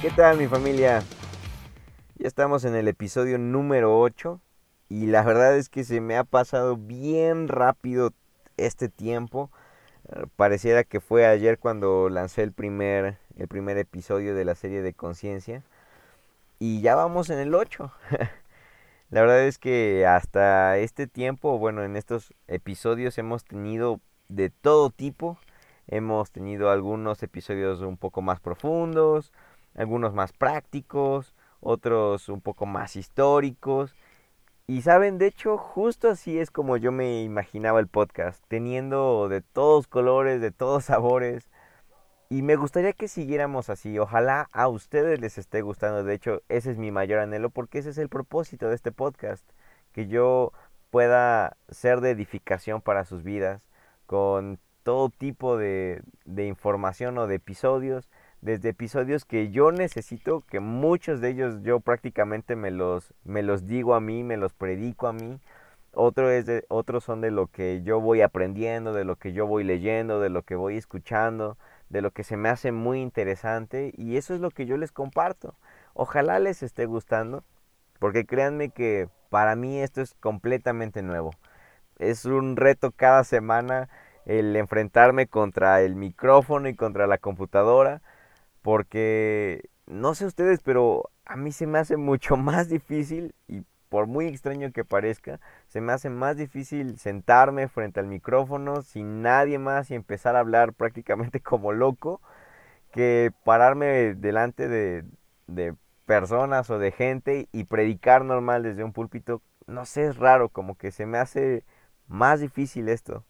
¿qué tal mi familia? Ya estamos en el episodio número 8 y la verdad es que se me ha pasado bien rápido este tiempo. Eh, Pareciera que fue ayer cuando lancé el primer, el primer episodio de la serie de conciencia y ya vamos en el 8. La verdad es que hasta este tiempo, bueno, en estos episodios hemos tenido de todo tipo. Hemos tenido algunos episodios un poco más profundos, algunos más prácticos, otros un poco más históricos. Y saben, de hecho, justo así es como yo me imaginaba el podcast, teniendo de todos colores, de todos sabores. Y me gustaría que siguiéramos así. Ojalá a ustedes les esté gustando. De hecho, ese es mi mayor anhelo porque ese es el propósito de este podcast. Que yo pueda ser de edificación para sus vidas con todo tipo de, de información o de episodios. Desde episodios que yo necesito, que muchos de ellos yo prácticamente me los, me los digo a mí, me los predico a mí. Otro es de, otros son de lo que yo voy aprendiendo, de lo que yo voy leyendo, de lo que voy escuchando de lo que se me hace muy interesante y eso es lo que yo les comparto. Ojalá les esté gustando, porque créanme que para mí esto es completamente nuevo. Es un reto cada semana el enfrentarme contra el micrófono y contra la computadora, porque no sé ustedes, pero a mí se me hace mucho más difícil y por muy extraño que parezca, se me hace más difícil sentarme frente al micrófono sin nadie más y empezar a hablar prácticamente como loco que pararme delante de, de personas o de gente y predicar normal desde un púlpito. No sé, es raro, como que se me hace más difícil esto.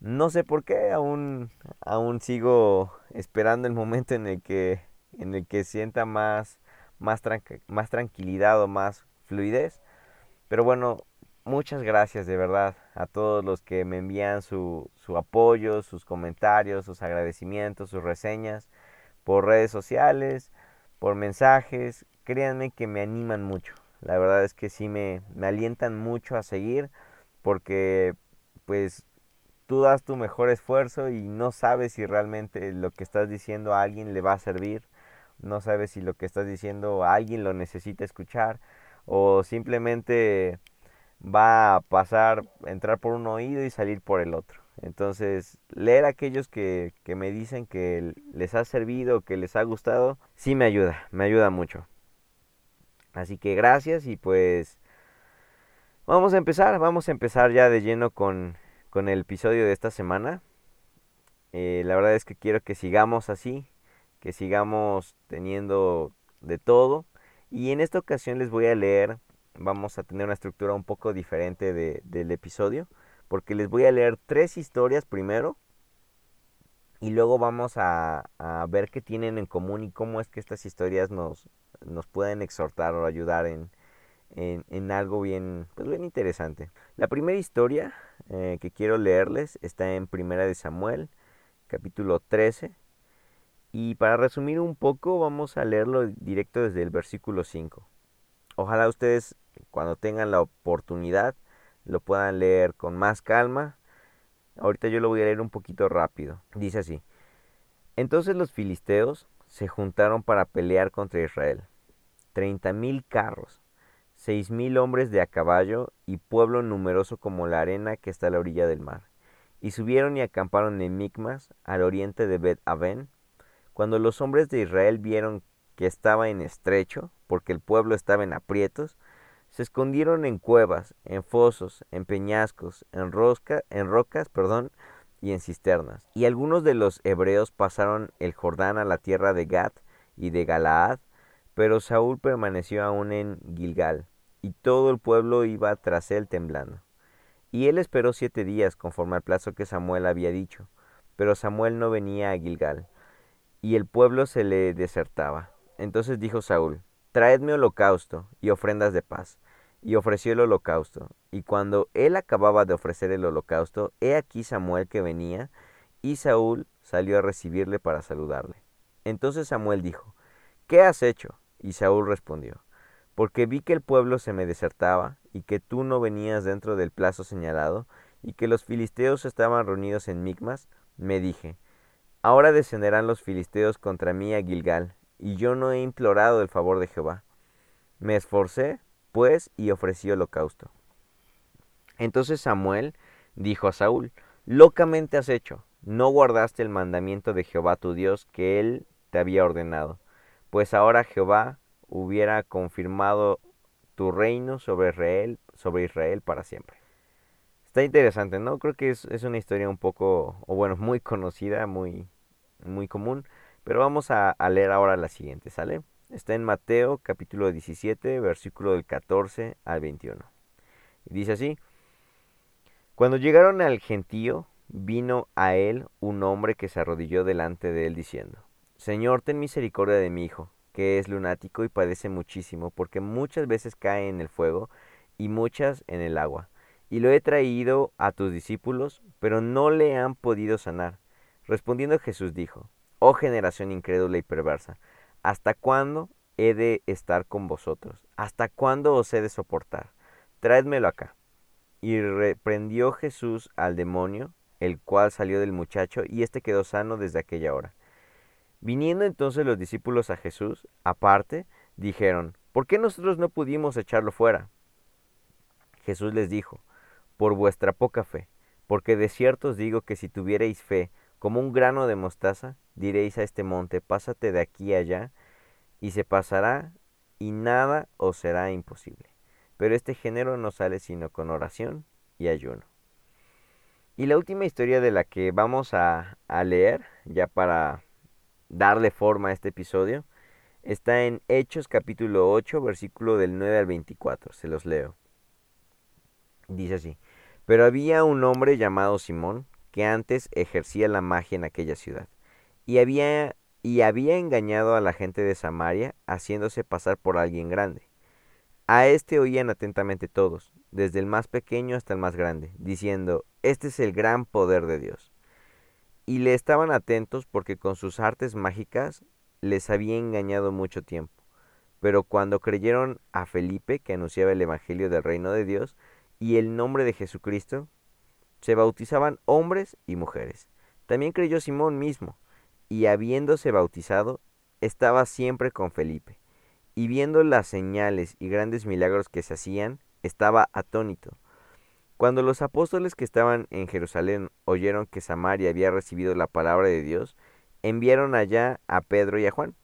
No sé por qué, aún, aún sigo esperando el momento en el que, en el que sienta más, más, más tranquilidad o más fluidez. Pero bueno, muchas gracias de verdad a todos los que me envían su, su apoyo, sus comentarios, sus agradecimientos, sus reseñas por redes sociales, por mensajes. Créanme que me animan mucho. La verdad es que sí me, me alientan mucho a seguir porque pues tú das tu mejor esfuerzo y no sabes si realmente lo que estás diciendo a alguien le va a servir. No sabes si lo que estás diciendo a alguien lo necesita escuchar o simplemente va a pasar, entrar por un oído y salir por el otro. Entonces, leer aquellos que, que me dicen que les ha servido, que les ha gustado, sí me ayuda, me ayuda mucho. Así que gracias y pues vamos a empezar, vamos a empezar ya de lleno con, con el episodio de esta semana. Eh, la verdad es que quiero que sigamos así, que sigamos teniendo de todo. Y en esta ocasión les voy a leer, vamos a tener una estructura un poco diferente de, del episodio, porque les voy a leer tres historias primero y luego vamos a, a, ver qué tienen en común y cómo es que estas historias nos, nos pueden exhortar o ayudar en, en, algo bien, pues bien interesante. La primera historia eh, que quiero leerles está en Primera de Samuel, capítulo 13, y para resumir un poco, vamos a leerlo directo desde el versículo 5. Ojalá ustedes, cuando tengan la oportunidad, lo puedan leer con más calma. Ahorita yo lo voy a leer un poquito rápido. Dice así. Entonces los filisteos se juntaron para pelear contra Israel. Treinta mil carros, seis mil hombres de a caballo y pueblo numeroso como la arena que está a la orilla del mar. Y subieron y acamparon en Micmas, al oriente de Bet Aven, cuando los hombres de Israel vieron que estaba en estrecho, porque el pueblo estaba en aprietos, se escondieron en cuevas, en fosos, en peñascos, en, rosca, en rocas, perdón, y en cisternas. Y algunos de los hebreos pasaron el Jordán a la tierra de Gad y de Galaad, pero Saúl permaneció aún en Gilgal, y todo el pueblo iba tras él temblando. Y él esperó siete días conforme al plazo que Samuel había dicho, pero Samuel no venía a Gilgal y el pueblo se le desertaba. Entonces dijo Saúl, Traedme holocausto y ofrendas de paz. Y ofreció el holocausto. Y cuando él acababa de ofrecer el holocausto, he aquí Samuel que venía, y Saúl salió a recibirle para saludarle. Entonces Samuel dijo, ¿Qué has hecho? Y Saúl respondió, Porque vi que el pueblo se me desertaba, y que tú no venías dentro del plazo señalado, y que los filisteos estaban reunidos en Micmas, me dije, Ahora descenderán los filisteos contra mí a Gilgal, y yo no he implorado el favor de Jehová. Me esforcé, pues, y ofrecí holocausto. Entonces Samuel dijo a Saúl, locamente has hecho, no guardaste el mandamiento de Jehová tu Dios que él te había ordenado, pues ahora Jehová hubiera confirmado tu reino sobre Israel, sobre Israel para siempre. Está interesante, ¿no? Creo que es, una historia un poco, o bueno, muy conocida, muy, muy común, pero vamos a, a leer ahora la siguiente, ¿sale? Está en Mateo capítulo 17, versículo del 14 al 21. Y dice así, cuando llegaron al gentío, vino a él un hombre que se arrodilló delante de él diciendo, Señor, ten misericordia de mi hijo, que es lunático y padece muchísimo, porque muchas veces cae en el fuego y muchas en el agua. Y lo he traído a tus discípulos, pero no le han podido sanar. Respondiendo Jesús dijo, Oh generación incrédula y perversa, ¿hasta cuándo he de estar con vosotros? ¿Hasta cuándo os he de soportar? Traédmelo acá. Y reprendió Jesús al demonio, el cual salió del muchacho, y éste quedó sano desde aquella hora. Viniendo entonces los discípulos a Jesús, aparte, dijeron, ¿por qué nosotros no pudimos echarlo fuera? Jesús les dijo, por vuestra poca fe, porque de cierto os digo que si tuvierais fe como un grano de mostaza, diréis a este monte, pásate de aquí allá, y se pasará, y nada os será imposible. Pero este género no sale sino con oración y ayuno. Y la última historia de la que vamos a, a leer, ya para darle forma a este episodio, está en Hechos capítulo 8, versículo del 9 al 24. Se los leo. Dice así, pero había un hombre llamado Simón, que antes ejercía la magia en aquella ciudad, y había, y había engañado a la gente de Samaria, haciéndose pasar por alguien grande. A este oían atentamente todos, desde el más pequeño hasta el más grande, diciendo, Este es el gran poder de Dios. Y le estaban atentos porque con sus artes mágicas les había engañado mucho tiempo. Pero cuando creyeron a Felipe, que anunciaba el Evangelio del reino de Dios, y el nombre de Jesucristo, se bautizaban hombres y mujeres. También creyó Simón mismo, y habiéndose bautizado, estaba siempre con Felipe y viendo las señales y grandes milagros que se hacían, estaba atónito. Cuando los apóstoles que estaban en Jerusalén oyeron que Samaria había recibido la palabra de Dios, enviaron allá a Pedro y a Juan,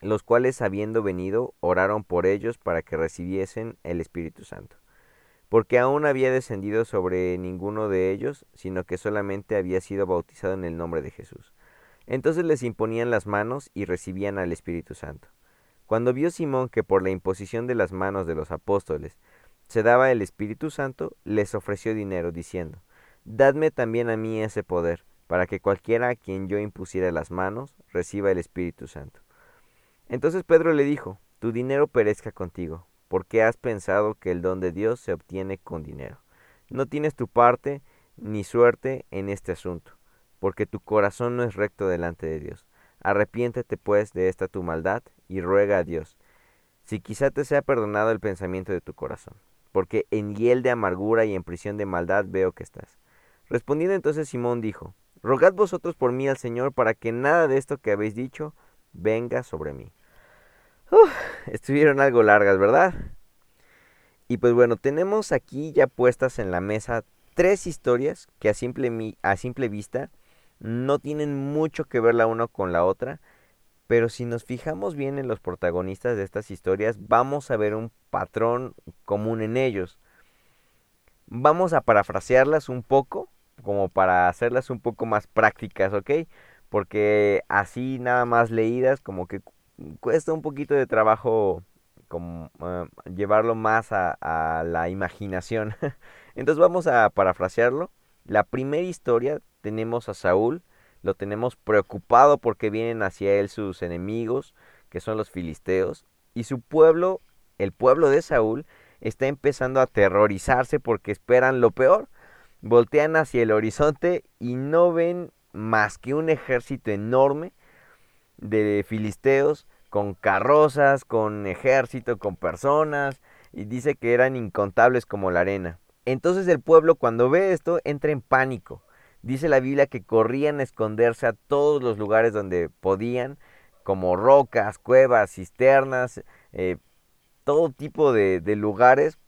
los cuales habiendo venido oraron por ellos para que recibiesen el Espíritu Santo, porque aún había descendido sobre ninguno de ellos, sino que solamente había sido bautizado en el nombre de Jesús. Entonces les imponían las manos y recibían al Espíritu Santo. Cuando vio Simón que por la imposición de las manos de los apóstoles se daba el Espíritu Santo, les ofreció dinero, diciendo, Dadme también a mí ese poder, para que cualquiera a quien yo impusiera las manos reciba el Espíritu Santo. Entonces Pedro le dijo, Tu dinero perezca contigo, porque has pensado que el don de Dios se obtiene con dinero. No tienes tu parte ni suerte en este asunto, porque tu corazón no es recto delante de Dios. Arrepiéntete pues de esta tu maldad y ruega a Dios, si quizá te sea perdonado el pensamiento de tu corazón, porque en hiel de amargura y en prisión de maldad veo que estás. Respondiendo entonces Simón dijo, Rogad vosotros por mí al Señor para que nada de esto que habéis dicho venga sobre mí. estuvieron algo largas, ¿verdad? Y pues bueno, tenemos aquí ya puestas en la mesa tres historias que a simple, a simple vista no tienen mucho que ver la una con la otra, pero si nos fijamos bien en los protagonistas de estas historias, vamos a ver un patrón común en ellos. Vamos a parafrasearlas un poco, como para hacerlas un poco más prácticas, ¿ok? Porque así nada más leídas, como que cuesta un poquito de trabajo como, eh, llevarlo más a, a la imaginación. Entonces vamos a parafrasearlo. La primera historia tenemos a Saúl, lo tenemos preocupado porque vienen hacia él sus enemigos, que son los filisteos, y su pueblo, el pueblo de Saúl, está empezando a aterrorizarse porque esperan lo peor. Voltean hacia el horizonte y no ven más que un ejército enorme de filisteos con carrozas, con ejército, con personas, y dice que eran incontables como la arena. Entonces el pueblo cuando ve esto entra en pánico Dice la Biblia que corrían a esconderse a todos los lugares donde podían como rocas, cuevas, cisternas, eh, todo tipo de, de lugares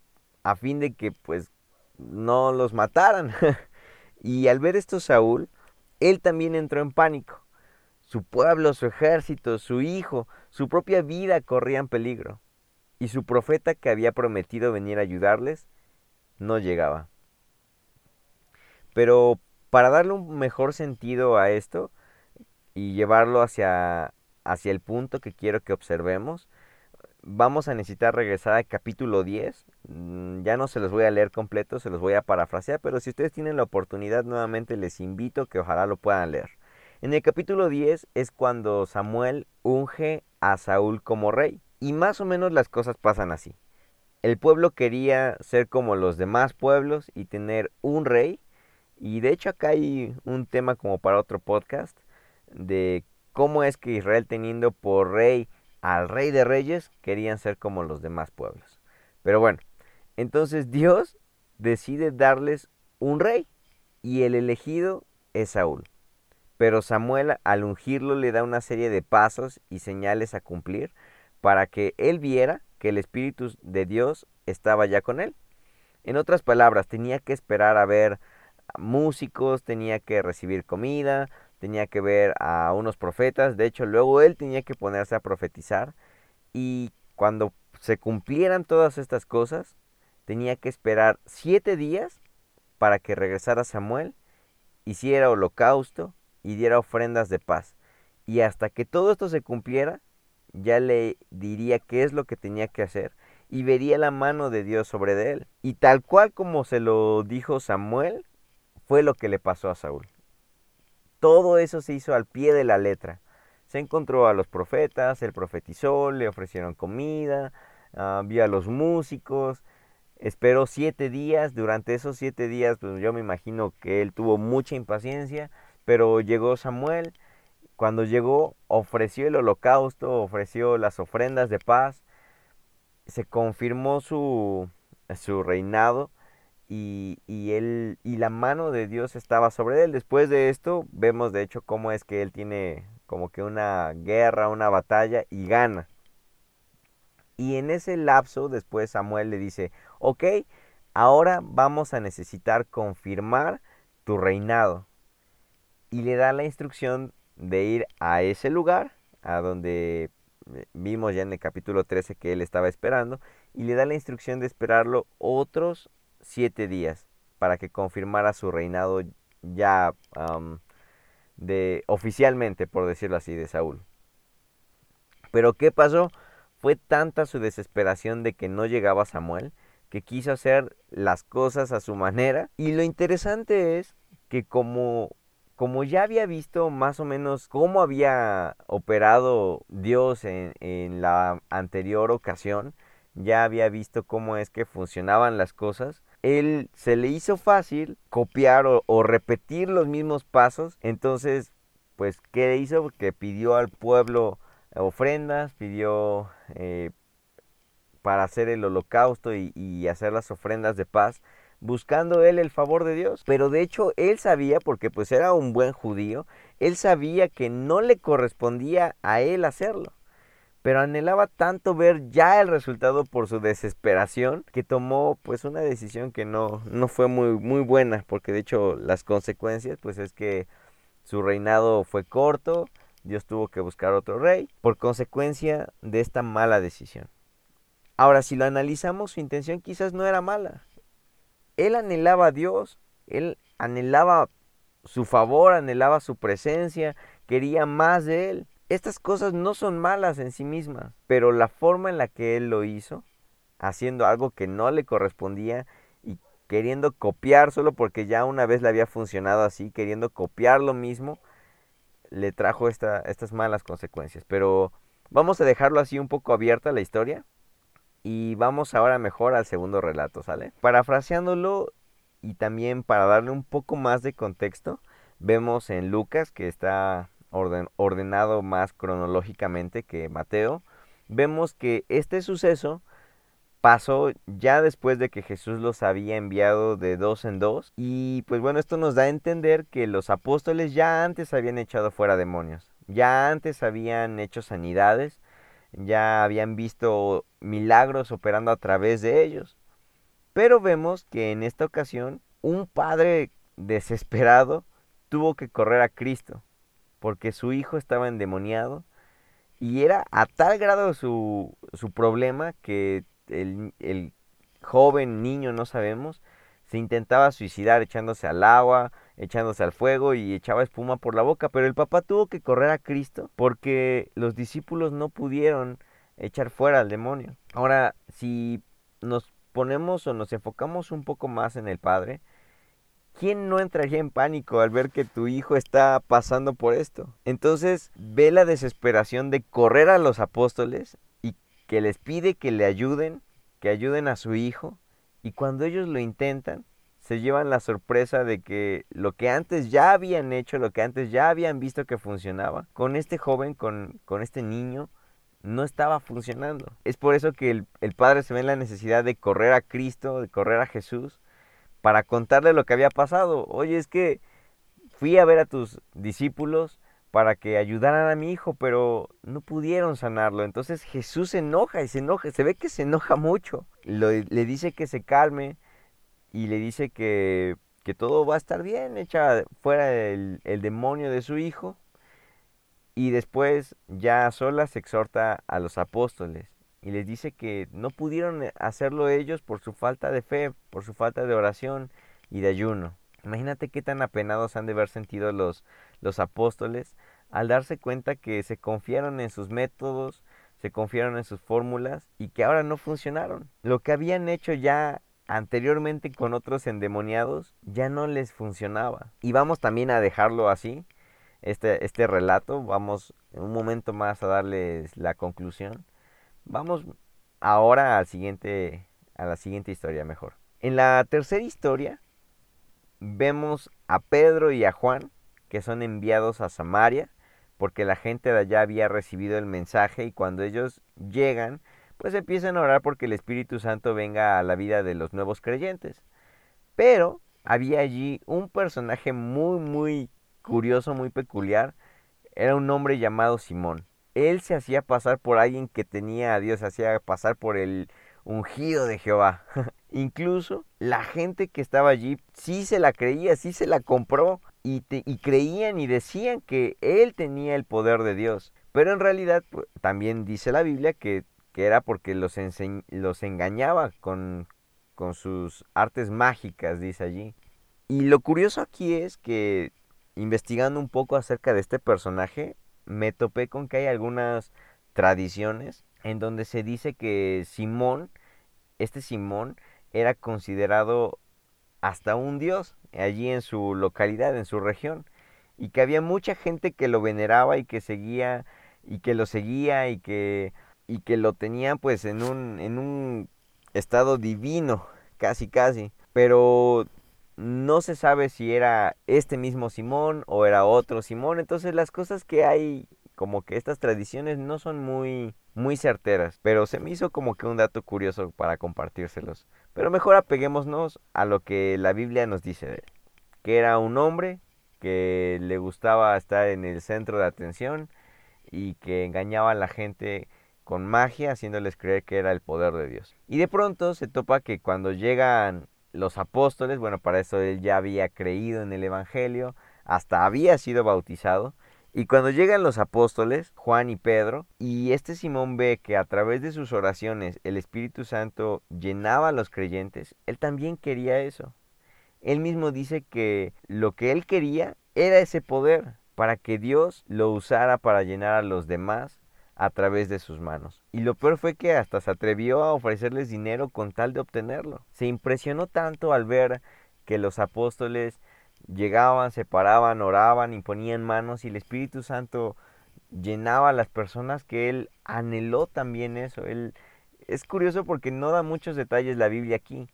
a fin de que pues no los mataran. y al ver esto Saúl, él también entró en pánico. Su pueblo, su ejército, su hijo, su propia vida corrían peligro. Y su profeta que había prometido venir a ayudarles, no llegaba. Pero para darle un mejor sentido a esto y llevarlo hacia, hacia el punto que quiero que observemos, vamos a necesitar regresar al capítulo 10. Mm, ya no se los voy a leer completo, se los voy a parafrasear, pero si ustedes tienen la oportunidad nuevamente les invito que ojalá lo puedan leer. En el capítulo 10 es cuando Samuel unge a Saúl como rey. Y más o menos las cosas pasan así. El pueblo quería ser como los demás pueblos y tener un rey. Y de hecho acá hay un tema como para otro podcast de cómo es que Israel teniendo por rey al rey de reyes querían ser como los demás pueblos. Pero bueno, entonces Dios decide darles un rey y el elegido es Saúl. Pero Samuel al ungirlo le da una serie de pasos y señales a cumplir para que él viera que el Espíritu de Dios estaba ya con él. En otras palabras, tenía que esperar a ver músicos, tenía que recibir comida, tenía que ver a unos profetas, de hecho luego él tenía que ponerse a profetizar y cuando se cumplieran todas estas cosas, tenía que esperar siete días para que regresara Samuel, hiciera holocausto y diera ofrendas de paz. Y hasta que todo esto se cumpliera, ya le diría qué es lo que tenía que hacer y vería la mano de Dios sobre de él. Y tal cual como se lo dijo Samuel, fue lo que le pasó a Saúl. Todo eso se hizo al pie de la letra. Se encontró a los profetas, él profetizó, le ofrecieron comida, uh, vio a los músicos, esperó siete días. Durante esos siete días, pues yo me imagino que él tuvo mucha impaciencia pero llegó Samuel, cuando llegó ofreció el holocausto, ofreció las ofrendas de paz, se confirmó su, su reinado y, y, él, y la mano de Dios estaba sobre él. Después de esto vemos de hecho cómo es que él tiene como que una guerra, una batalla y gana. Y en ese lapso después Samuel le dice, ok, ahora vamos a necesitar confirmar tu reinado y le da la instrucción de ir a ese lugar, a donde eh, vimos ya en el capítulo 13 que él estaba esperando, y le da la instrucción de esperarlo otros siete días para que confirmara su reinado ya de oficialmente, por decirlo así, de Saúl. Pero ¿qué pasó? Fue tanta su desesperación de que no llegaba Samuel que quiso hacer las cosas a su manera. Y lo interesante es que como como ya había visto más o menos cómo había operado Dios en, la anterior ocasión, ya había visto cómo es que funcionaban las cosas, él se le hizo fácil copiar o, repetir los mismos pasos, entonces, pues, ¿qué hizo? Que pidió al pueblo ofrendas, pidió eh, para hacer el holocausto y hacer las ofrendas de paz, buscando él el favor de Dios. Pero de hecho él sabía, porque pues era un buen judío, él sabía que no le correspondía a él hacerlo. Pero anhelaba tanto ver ya el resultado por su desesperación que tomó pues una decisión que no, no fue muy, muy buena, porque de hecho las consecuencias pues es que su reinado fue corto, Dios tuvo que buscar otro rey por consecuencia de esta mala decisión. Ahora, si lo analizamos, su intención quizás no era mala. Él anhelaba a Dios, él anhelaba su favor, anhelaba su presencia, quería más de él. Estas cosas no son malas en sí mismas, pero la forma en la que él lo hizo, haciendo algo que no le correspondía y queriendo copiar solo porque ya una vez le había funcionado así, queriendo copiar lo mismo, le trajo estas malas consecuencias. Pero vamos a dejarlo así un poco abierta la historia y vamos ahora mejor al segundo relato, ¿sale? Parafraseándolo y también para darle un poco más de contexto, vemos en Lucas que está ordenado más cronológicamente que Mateo, vemos que este suceso pasó ya después de que Jesús los había enviado de dos en dos. Y pues bueno, esto nos da a entender que los apóstoles ya antes habían echado fuera demonios, ya antes habían hecho sanidades, ya habían visto milagros operando a través de ellos. Pero vemos que en esta ocasión un padre desesperado tuvo que correr a Cristo porque su hijo estaba endemoniado y era a tal grado su, su problema que el, el joven niño, no sabemos, se intentaba suicidar echándose al agua, echándose al fuego y echaba espuma por la boca, pero el papá tuvo que correr a Cristo porque los discípulos no pudieron echar fuera al demonio. Ahora, si nos ponemos o nos enfocamos un poco más en el Padre, ¿quién no entraría en pánico al ver que tu hijo está pasando por esto? Entonces ve la desesperación de correr a los apóstoles y que les pide que le ayuden, que ayuden a su hijo, y cuando ellos lo intentan, se llevan la sorpresa de que lo que antes ya habían hecho, lo que antes ya habían visto que funcionaba, con este joven, con, con este niño, no estaba funcionando. Es por eso que el, el, padre se ve en la necesidad de correr a Cristo, de correr a Jesús, para contarle lo que había pasado. Oye, es que fui a ver a tus discípulos para que ayudaran a mi hijo, pero no pudieron sanarlo. Entonces Jesús se enoja y se enoja, se ve que se enoja mucho. le dice que se calme y le dice que, que todo va a estar bien, echa fuera el, el demonio de su hijo. Y después ya a solas exhorta a los apóstoles y les dice que no pudieron eh, hacerlo ellos por su falta de fe, por su falta de oración y de ayuno. Imagínate qué tan apenados han de haber sentido los, los apóstoles al darse cuenta que se confiaron en sus métodos, se confiaron en sus fórmulas y que ahora no funcionaron. Lo que habían hecho ya anteriormente con otros endemoniados ya no les funcionaba. Y vamos también a dejarlo así, este, este relato, vamos un momento más a darles la conclusión. Vamos ahora al siguiente, a la siguiente historia mejor. En la tercera historia vemos a Pedro y a Juan que son enviados a Samaria porque la gente de allá había recibido el mensaje y cuando ellos llegan pues empiezan a orar porque el Espíritu Santo venga a la vida de los nuevos creyentes. Pero había allí un personaje muy muy curioso, muy peculiar. Era un hombre llamado Simón él se hacía pasar por alguien que tenía a Dios, se hacía pasar por el ungido de Jehová. Incluso la gente que estaba allí sí se la creía, sí se la compró y, creían y decían que él tenía el poder de Dios. Pero en realidad pues, también dice la Biblia que, que era porque los, los engañaba con, con sus artes mágicas, dice allí. Y lo curioso aquí es que investigando un poco acerca de este personaje, me topé con que hay algunas tradiciones en donde se dice que Simón, este Simón, era considerado hasta un dios allí en su localidad, en su región, y que había mucha gente que lo veneraba y que seguía y que lo seguía y que y que lo tenían pues en un en un estado divino, casi casi, pero no se sabe si era este mismo Simón o era otro Simón. Entonces las cosas que hay, como que estas tradiciones no son muy, muy certeras. Pero se me hizo como que un dato curioso para compartírselos. Pero mejor apeguémonos a lo que la Biblia nos dice de él. Que era un hombre que le gustaba estar en el centro de atención y que engañaba a la gente con magia, haciéndoles creer que era el poder de Dios. Y de pronto se topa que cuando llegan los apóstoles, bueno, para eso él ya había creído en el Evangelio, hasta había sido bautizado. Y cuando llegan los apóstoles, Juan y Pedro, y este Simón ve que a través de sus oraciones el Espíritu Santo llenaba a los creyentes, él también quería eso. Él mismo dice que lo que él quería era ese poder para que Dios lo usara para llenar a los demás a través de sus manos. Y lo peor fue que hasta se atrevió a ofrecerles dinero con tal de obtenerlo. Se impresionó tanto al ver que los apóstoles llegaban, se paraban, oraban, y ponían manos y el Espíritu Santo llenaba a las personas que él anheló también eso. Él es curioso porque no da muchos detalles la Biblia aquí,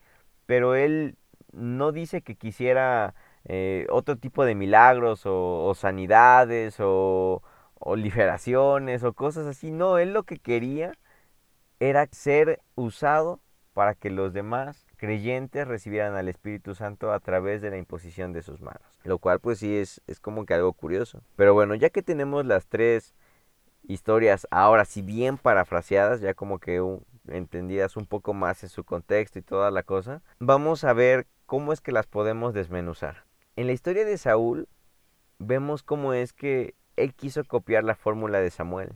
pero él no dice que quisiera eh, otro tipo de milagros o sanidades o, o liberaciones o cosas así. No, él lo que quería era ser usado para que los demás creyentes recibieran al Espíritu Santo a través de la imposición de sus manos. Lo cual pues sí es, es como que algo curioso. Pero bueno, ya que tenemos las tres historias ahora si bien parafraseadas, ya como que entendidas un poco más en su contexto y toda la cosa, vamos a ver cómo es que las podemos desmenuzar. En la historia de Saúl vemos cómo es que él quiso copiar la fórmula de Samuel.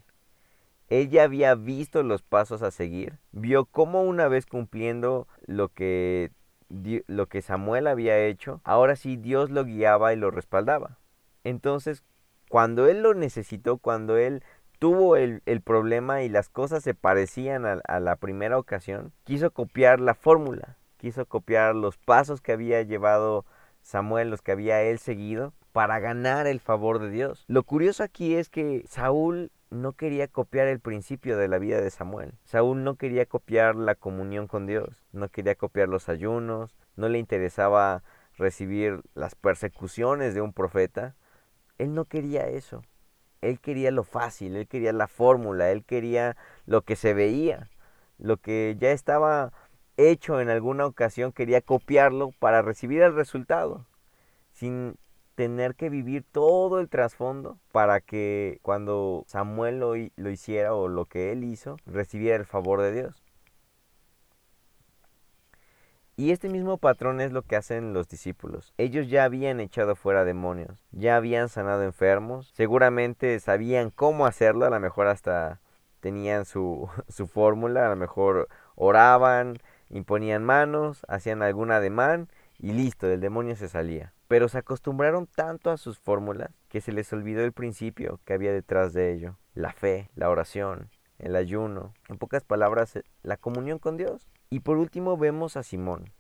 Él ya había visto los pasos a seguir, vio cómo una vez cumpliendo lo que, lo que Samuel había hecho, ahora sí Dios lo guiaba y lo respaldaba. Entonces, cuando él lo necesitó, cuando él tuvo el, problema y las cosas se parecían a, la primera ocasión, quiso copiar la fórmula, quiso copiar los pasos que había llevado Samuel, los que había él seguido, para ganar el favor de Dios. Lo curioso aquí es que Saúl no quería copiar el principio de la vida de Samuel. Saúl no quería copiar la comunión con Dios, no quería copiar los ayunos, no le interesaba recibir las persecuciones de un profeta. Él no quería eso. Él quería lo fácil, él quería la fórmula, él quería lo que se veía, lo que ya estaba hecho en alguna ocasión, quería copiarlo para recibir el resultado, sin tener que vivir todo el trasfondo para que cuando Samuel lo, lo hiciera o lo que él hizo, recibiera el favor de Dios. Y este mismo patrón es lo que hacen los discípulos. Ellos ya habían echado fuera demonios, ya habían sanado enfermos, seguramente sabían cómo hacerlo, a lo mejor hasta tenían su, su fórmula, a lo mejor oraban, imponían manos, hacían algún ademán y listo, el demonio se salía. Pero se acostumbraron tanto a sus fórmulas que se les olvidó el principio que había detrás de ello, la fe, la oración, el ayuno, en pocas palabras, la comunión con Dios. Y por último vemos a Simón.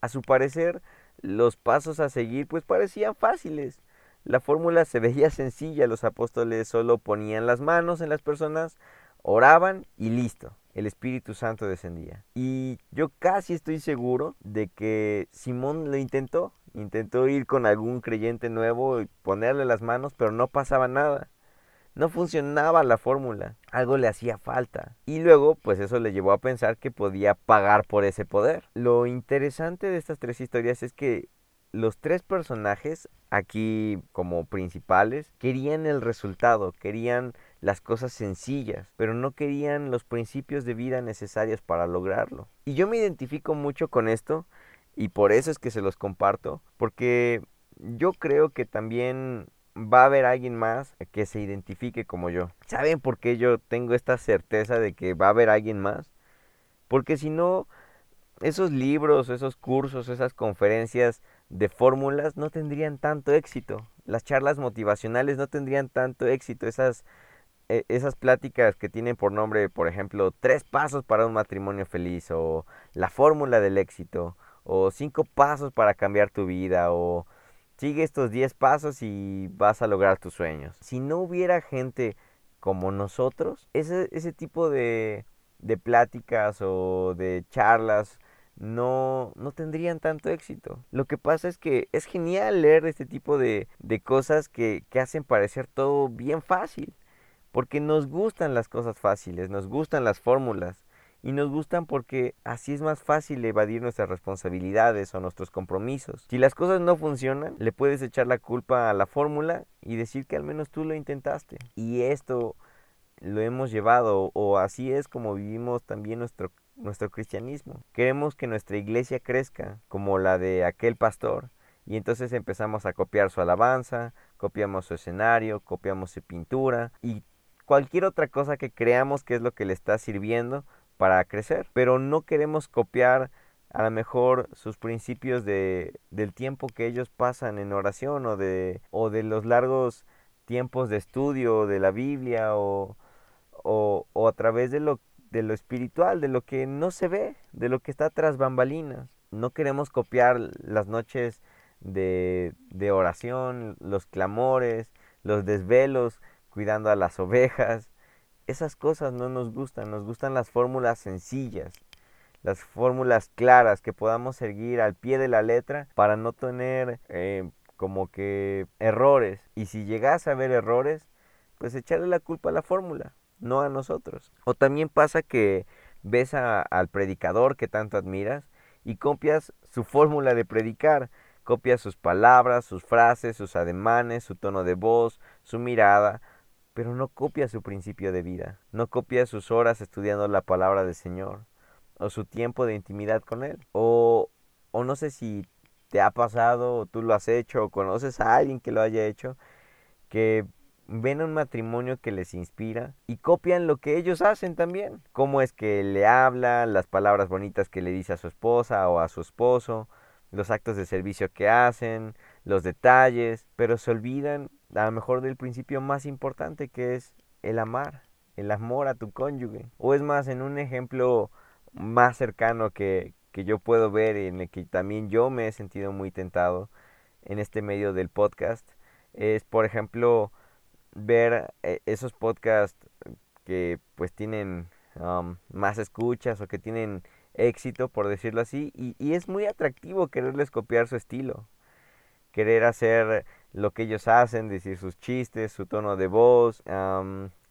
A su parecer, los pasos a seguir pues parecían fáciles. La fórmula se veía sencilla, los apóstoles solo ponían las manos en las personas, oraban y listo, el Espíritu Santo descendía. Y yo casi estoy seguro de que Simón lo intentó, intentó ir con algún creyente nuevo y ponerle las manos, pero no pasaba nada. No funcionaba la fórmula, algo le hacía falta. Y luego, pues eso le llevó a pensar que podía pagar por ese poder. Lo interesante de estas tres historias es que los tres personajes aquí como principales querían el resultado, querían las cosas sencillas, pero no querían los principios de vida necesarios para lograrlo. Y yo me identifico mucho con esto y por eso es que se los comparto, porque yo creo que también va a haber alguien más que se identifique como yo. ¿Saben por qué yo tengo esta certeza de que va a haber alguien más? Porque si no, esos libros, esos cursos, esas conferencias de fórmulas no tendrían tanto éxito. Las charlas motivacionales no tendrían tanto éxito. Esas, esas pláticas que tienen por nombre, por ejemplo, tres pasos para un matrimonio feliz o la fórmula del éxito o cinco pasos para cambiar tu vida o Sigue estos 10 pasos y vas a lograr tus sueños. Si no hubiera gente como nosotros, ese, ese tipo de, de pláticas o de charlas no, no tendrían tanto éxito. Lo que pasa es que es genial leer este tipo de, de cosas que, que hacen parecer todo bien fácil. Porque nos gustan las cosas fáciles, nos gustan las fórmulas y nos gustan porque así es más fácil evadir nuestras responsabilidades o nuestros compromisos. Si las cosas no funcionan, le puedes echar la culpa a la fórmula y decir que al menos tú lo intentaste. Y esto lo hemos llevado o así es como vivimos también nuestro nuestro cristianismo. Queremos que nuestra iglesia crezca como la de aquel pastor y entonces empezamos a copiar su alabanza, copiamos su escenario, copiamos su pintura y cualquier otra cosa que creamos que es lo que le está sirviendo para crecer, pero no queremos copiar a lo mejor sus principios de, del tiempo que ellos pasan en oración o de, o de los largos tiempos de estudio de la Biblia o, o, o a través de lo, de lo espiritual, de lo que no se ve, de lo que está tras bambalinas. No queremos copiar las noches de, de oración, los clamores, los desvelos, cuidando a las ovejas, esas cosas no nos gustan, nos gustan las fórmulas sencillas, las fórmulas claras que podamos seguir al pie de la letra para no tener eh, como que errores. Y si llegas a ver errores, pues echarle la culpa a la fórmula, no a nosotros. O también pasa que ves al predicador que tanto admiras y copias su fórmula de predicar, copias sus palabras, sus frases, sus ademanes, su tono de voz, su mirada, pero no copias su principio de vida, no copias sus horas estudiando la palabra del Señor, o su tiempo de intimidad con Él, o, o no sé si te ha pasado, o tú lo has hecho, o conoces a alguien que lo haya hecho, que ven un matrimonio que les inspira y copian lo que ellos hacen también. Cómo es que le habla, las palabras bonitas que le dice a su esposa o a su esposo, los actos de servicio que hacen, los detalles, pero se olvidan a lo mejor del principio más importante que es el amar, el amor a tu cónyuge. O es más, en un ejemplo más cercano que, que yo puedo ver, en el que también yo me he sentido muy tentado en este medio del podcast, es por ejemplo ver eh, esos podcasts que pues tienen um, más escuchas o que tienen éxito, por decirlo así, y, es muy atractivo quererles copiar su estilo, querer hacer lo que ellos hacen, decir sus chistes, su tono de voz,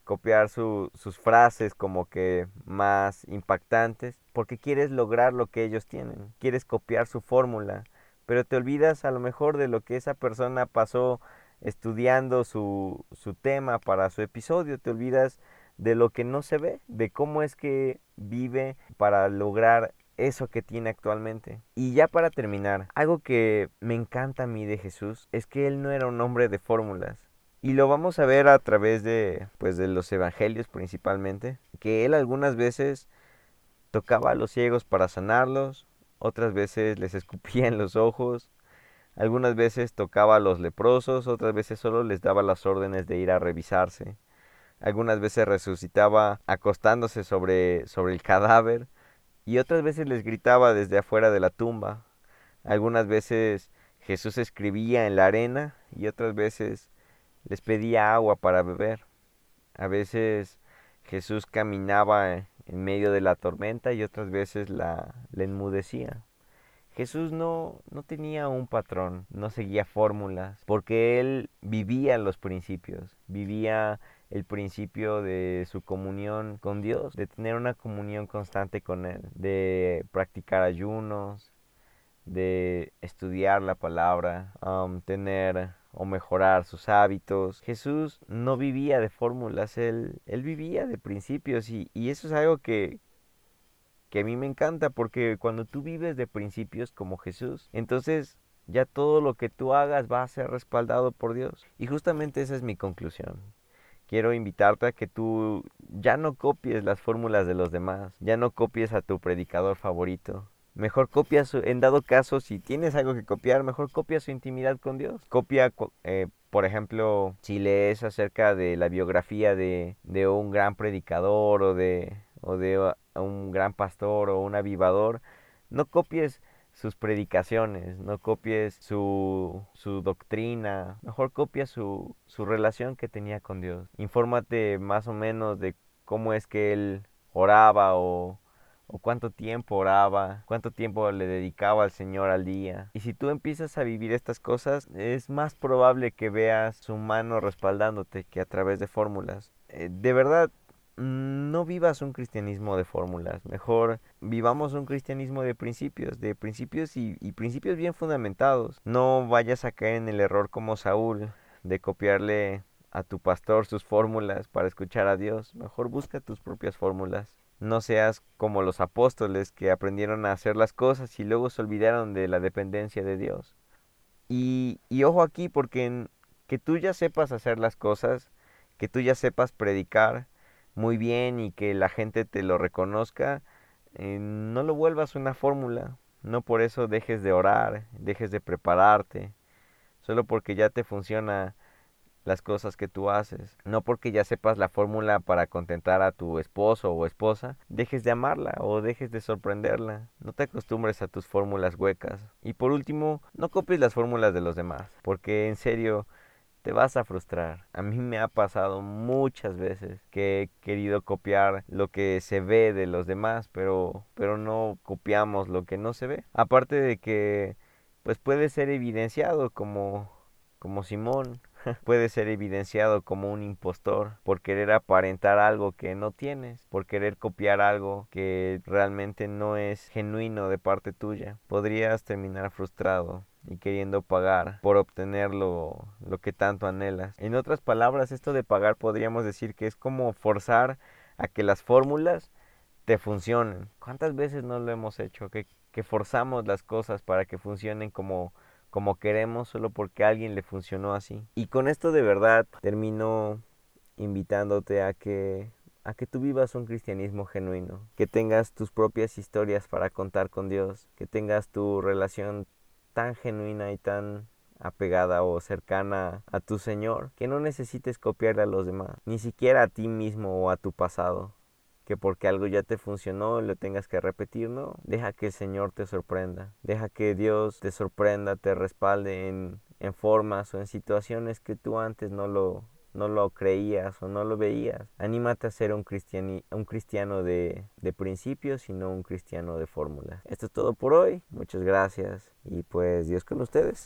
copiar sus frases como que más impactantes, porque quieres lograr lo que ellos tienen, quieres copiar su fórmula, pero te olvidas a lo mejor de lo que esa persona pasó estudiando su, su tema para su episodio, te olvidas de lo que no se ve, de cómo es que vive para lograr eso que tiene actualmente. Y ya para terminar, algo que me encanta a mí de Jesús es que él no era un hombre de fórmulas. Y lo vamos a ver a través de pues de los evangelios principalmente, que él algunas veces tocaba a los ciegos para sanarlos, otras veces les escupía en los ojos, algunas veces tocaba a los leprosos, otras veces solo les daba las órdenes de ir a revisarse. Algunas veces resucitaba acostándose sobre, sobre el cadáver y otras veces les gritaba desde afuera de la tumba. Algunas veces Jesús escribía en la arena y otras veces les pedía agua para beber. A veces Jesús caminaba en medio de la tormenta y otras veces la enmudecía. Jesús no, no tenía un patrón, no seguía fórmulas, porque él vivía los principios, vivía el principio de su comunión con Dios, de tener una comunión constante con Él, de practicar ayunos, de estudiar la palabra, um, tener o mejorar sus hábitos. Jesús no vivía de fórmulas, él, vivía de principios y, y eso es algo que, que a mí me encanta porque cuando tú vives de principios como Jesús, entonces ya todo lo que tú hagas va a ser respaldado por Dios. Y justamente esa es mi conclusión. Quiero invitarte a que tú ya no copies las fórmulas de los demás, ya no copies a tu predicador favorito. Mejor copia su, en dado caso, si tienes algo que copiar, mejor copia su intimidad con Dios. Copia, eh, por ejemplo, si lees acerca de la biografía de, de un gran predicador o de, o de un gran pastor o un avivador, no copies sus predicaciones, no copies su, su doctrina, mejor copia su, su relación que tenía con Dios. Infórmate más o menos de cómo es que él oraba o, o cuánto tiempo oraba, cuánto tiempo le dedicaba al Señor al día. Y si tú empiezas a vivir estas cosas, es más probable que veas su mano respaldándote que a través de fórmulas. Eh, de verdad, no vivas un cristianismo de fórmulas, mejor vivamos un cristianismo de principios, de principios y, principios bien fundamentados. No vayas a caer en el error como Saúl de copiarle a tu pastor sus fórmulas para escuchar a Dios, mejor busca tus propias fórmulas. No seas como los apóstoles que aprendieron a hacer las cosas y luego se olvidaron de la dependencia de Dios. Y, ojo aquí porque que tú ya sepas hacer las cosas, que tú ya sepas predicar, muy bien y que la gente te lo reconozca, eh, no lo vuelvas una fórmula. No por eso dejes de orar, dejes de prepararte, solo porque ya te funciona las cosas que tú haces. No porque ya sepas la fórmula para contentar a tu esposo o esposa, dejes de amarla o dejes de sorprenderla. No te acostumbres a tus fórmulas huecas. Y por último, no copies las fórmulas de los demás, porque en serio te vas a frustrar. A mí me ha pasado muchas veces que he querido copiar lo que se ve de los demás, pero, pero no copiamos lo que no se ve. Aparte de que pues puede ser evidenciado como, como Simón. puede ser evidenciado como un impostor por querer aparentar algo que no tienes, por querer copiar algo que realmente no es genuino de parte tuya. Podrías terminar frustrado y queriendo pagar por obtener lo, lo que tanto anhelas. En otras palabras, esto de pagar podríamos decir que es como forzar a que las fórmulas te funcionen. ¿Cuántas veces no lo hemos hecho? Que, que forzamos las cosas para que funcionen como como queremos solo porque a alguien le funcionó así. Y con esto de verdad termino invitándote a que a que tú vivas un cristianismo genuino, que tengas tus propias historias para contar con Dios, que tengas tu relación tan genuina y tan apegada o cercana a tu Señor, que no necesites copiarle a los demás, ni siquiera a ti mismo o a tu pasado, que porque algo ya te funcionó lo tengas que repetir, no. Deja que el Señor te sorprenda. Deja que Dios te sorprenda, te respalde en, en formas o en situaciones que tú antes no lo, no lo creías o no lo veías. Anímate a ser un, cristiani, un cristiano de, de principios y no un cristiano de fórmula. Esto es todo por hoy. Muchas gracias y pues Dios con ustedes.